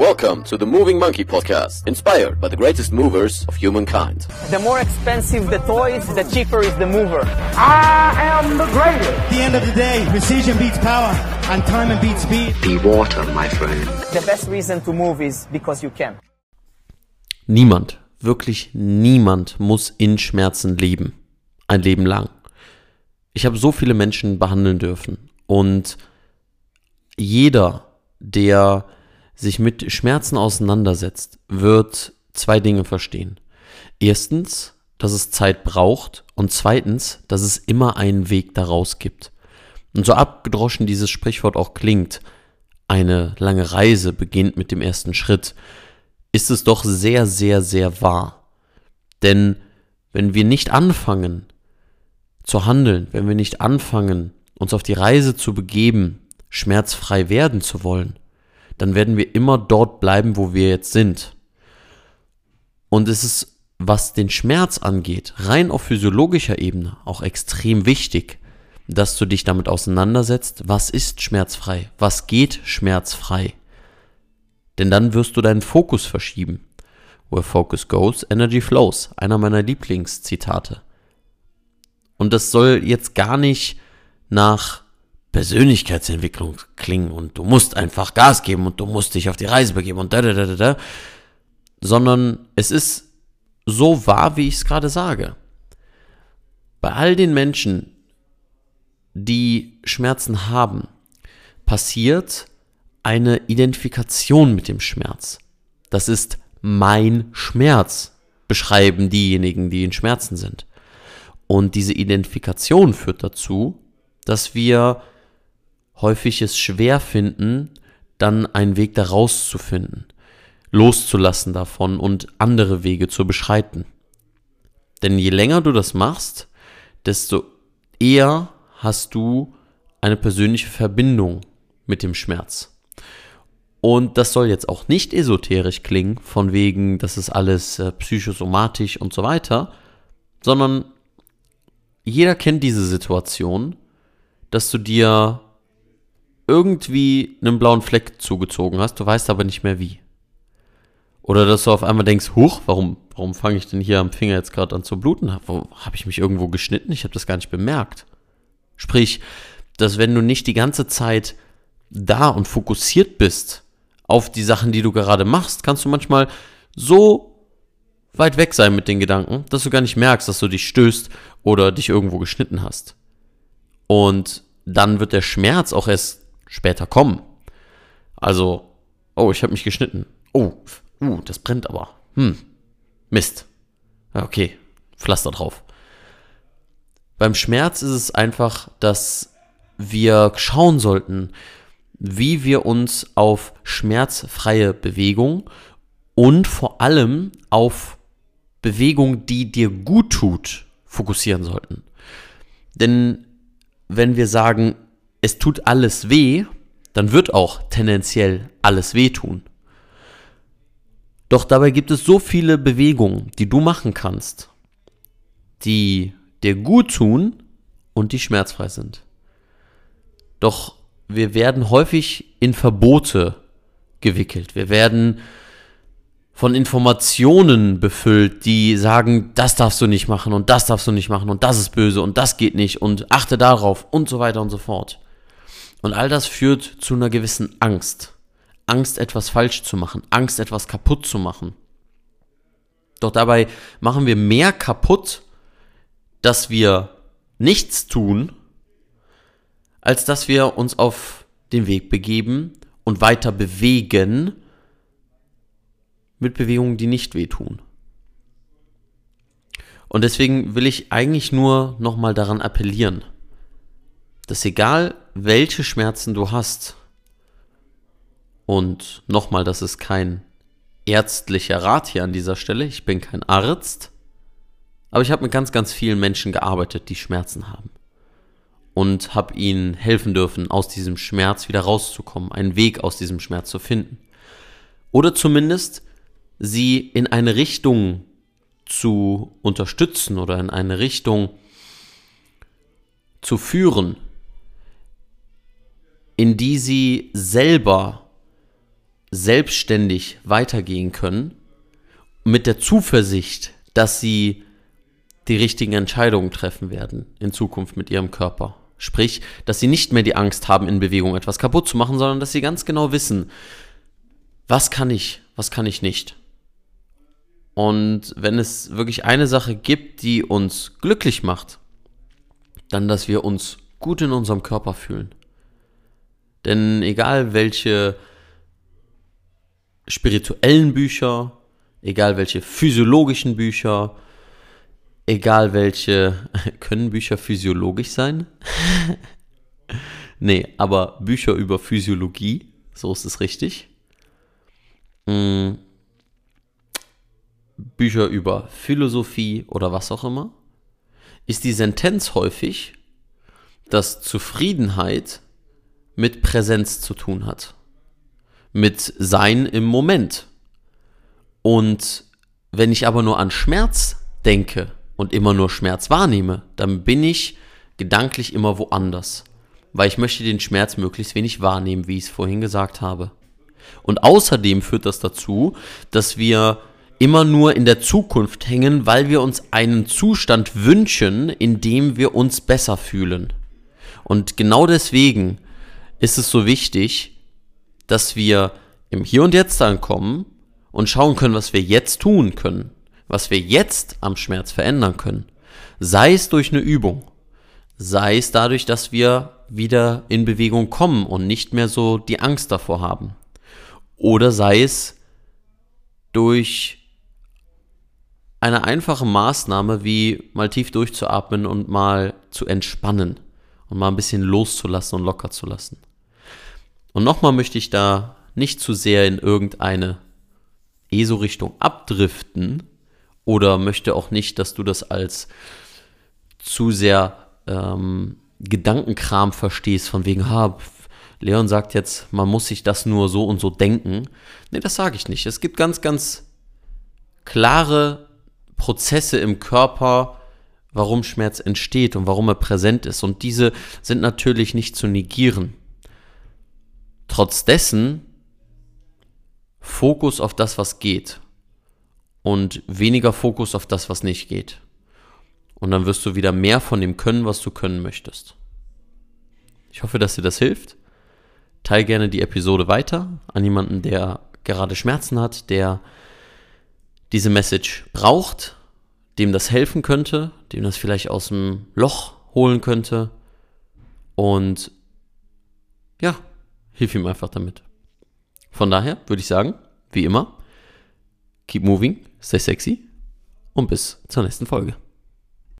Welcome to the Moving Monkey Podcast, inspired by the greatest movers of humankind. The more expensive the toys, the cheaper is the mover. I am the greatest. At the end of the day, precision beats power, and time beats speed. Be water, my friend. The best reason to move is because you can. Niemand, wirklich niemand muss in Schmerzen leben. Ein Leben lang. Ich habe so viele Menschen behandeln dürfen. Und jeder, der sich mit Schmerzen auseinandersetzt, wird zwei Dinge verstehen. Erstens, dass es Zeit braucht und zweitens, dass es immer einen Weg daraus gibt. Und so abgedroschen dieses Sprichwort auch klingt, eine lange Reise beginnt mit dem ersten Schritt, ist es doch sehr, sehr, sehr wahr. Denn wenn wir nicht anfangen zu handeln, wenn wir nicht anfangen, uns auf die Reise zu begeben, schmerzfrei werden zu wollen, dann werden wir immer dort bleiben, wo wir jetzt sind. Und es ist, was den Schmerz angeht, rein auf physiologischer Ebene auch extrem wichtig, dass du dich damit auseinandersetzt, was ist schmerzfrei, was geht schmerzfrei. Denn dann wirst du deinen Fokus verschieben. Where focus goes, energy flows. Einer meiner Lieblingszitate. Und das soll jetzt gar nicht nach Persönlichkeitsentwicklung klingen und du musst einfach Gas geben und du musst dich auf die Reise begeben und da da da da da, sondern es ist so wahr, wie ich es gerade sage. Bei all den Menschen, die Schmerzen haben, passiert eine Identifikation mit dem Schmerz. Das ist mein Schmerz, beschreiben diejenigen, die in Schmerzen sind. Und diese Identifikation führt dazu, dass wir häufig es schwer finden, dann einen Weg daraus zu finden, loszulassen davon und andere Wege zu beschreiten. Denn je länger du das machst, desto eher hast du eine persönliche Verbindung mit dem Schmerz. Und das soll jetzt auch nicht esoterisch klingen, von wegen, das ist alles äh, psychosomatisch und so weiter, sondern jeder kennt diese Situation, dass du dir irgendwie einen blauen Fleck zugezogen hast, du weißt aber nicht mehr wie. Oder dass du auf einmal denkst, huch, warum, warum fange ich denn hier am Finger jetzt gerade an zu bluten? Habe ich mich irgendwo geschnitten? Ich habe das gar nicht bemerkt. Sprich, dass wenn du nicht die ganze Zeit da und fokussiert bist auf die Sachen, die du gerade machst, kannst du manchmal so weit weg sein mit den Gedanken, dass du gar nicht merkst, dass du dich stößt oder dich irgendwo geschnitten hast. Und dann wird der Schmerz auch erst später kommen. Also, oh, ich habe mich geschnitten. Oh, uh, das brennt aber. Hm, Mist. Okay, Pflaster drauf. Beim Schmerz ist es einfach, dass wir schauen sollten, wie wir uns auf schmerzfreie Bewegung und vor allem auf Bewegung, die dir gut tut, fokussieren sollten. Denn wenn wir sagen, es tut alles weh, dann wird auch tendenziell alles wehtun. Doch dabei gibt es so viele Bewegungen, die du machen kannst, die dir gut tun und die schmerzfrei sind. Doch wir werden häufig in Verbote gewickelt. Wir werden von Informationen befüllt, die sagen, das darfst du nicht machen und das darfst du nicht machen und das ist böse und das geht nicht und achte darauf und so weiter und so fort. Und all das führt zu einer gewissen Angst. Angst, etwas falsch zu machen, Angst, etwas kaputt zu machen. Doch dabei machen wir mehr kaputt, dass wir nichts tun, als dass wir uns auf den Weg begeben und weiter bewegen mit Bewegungen, die nicht wehtun. Und deswegen will ich eigentlich nur nochmal daran appellieren, dass egal welche Schmerzen du hast, und nochmal, das ist kein ärztlicher Rat hier an dieser Stelle, ich bin kein Arzt, aber ich habe mit ganz, ganz vielen Menschen gearbeitet, die Schmerzen haben. Und habe ihnen helfen dürfen, aus diesem Schmerz wieder rauszukommen, einen Weg aus diesem Schmerz zu finden. Oder zumindest sie in eine Richtung zu unterstützen oder in eine Richtung zu führen, in die sie selber selbstständig weitergehen können, mit der Zuversicht, dass sie die richtigen Entscheidungen treffen werden in Zukunft mit ihrem Körper. Sprich, dass sie nicht mehr die Angst haben, in Bewegung etwas kaputt zu machen, sondern dass sie ganz genau wissen, was kann ich, was kann ich nicht. Und wenn es wirklich eine Sache gibt, die uns glücklich macht, dann, dass wir uns gut in unserem Körper fühlen. Denn egal welche spirituellen Bücher, egal welche physiologischen Bücher, egal welche, können Bücher physiologisch sein? nee, aber Bücher über Physiologie, so ist es richtig. Hm. Bücher über Philosophie oder was auch immer, ist die Sentenz häufig, dass Zufriedenheit mit Präsenz zu tun hat. Mit Sein im Moment. Und wenn ich aber nur an Schmerz denke und immer nur Schmerz wahrnehme, dann bin ich gedanklich immer woanders. Weil ich möchte den Schmerz möglichst wenig wahrnehmen, wie ich es vorhin gesagt habe. Und außerdem führt das dazu, dass wir immer nur in der Zukunft hängen, weil wir uns einen Zustand wünschen, in dem wir uns besser fühlen. Und genau deswegen ist es so wichtig, dass wir im Hier und Jetzt ankommen und schauen können, was wir jetzt tun können, was wir jetzt am Schmerz verändern können. Sei es durch eine Übung, sei es dadurch, dass wir wieder in Bewegung kommen und nicht mehr so die Angst davor haben. Oder sei es durch eine einfache Maßnahme wie mal tief durchzuatmen und mal zu entspannen und mal ein bisschen loszulassen und locker zu lassen. Und nochmal möchte ich da nicht zu sehr in irgendeine ESO-Richtung abdriften oder möchte auch nicht, dass du das als zu sehr ähm, Gedankenkram verstehst, von wegen, ha, Leon sagt jetzt, man muss sich das nur so und so denken. Nee, das sage ich nicht. Es gibt ganz, ganz klare Prozesse im Körper, warum Schmerz entsteht und warum er präsent ist. Und diese sind natürlich nicht zu negieren. Trotz dessen Fokus auf das, was geht und weniger Fokus auf das, was nicht geht. Und dann wirst du wieder mehr von dem können, was du können möchtest. Ich hoffe, dass dir das hilft. Teil gerne die Episode weiter an jemanden, der gerade Schmerzen hat, der diese Message braucht, dem das helfen könnte, dem das vielleicht aus dem Loch holen könnte. Und ja, hilf ihm einfach damit. Von daher würde ich sagen, wie immer, keep moving, stay sexy und bis zur nächsten Folge.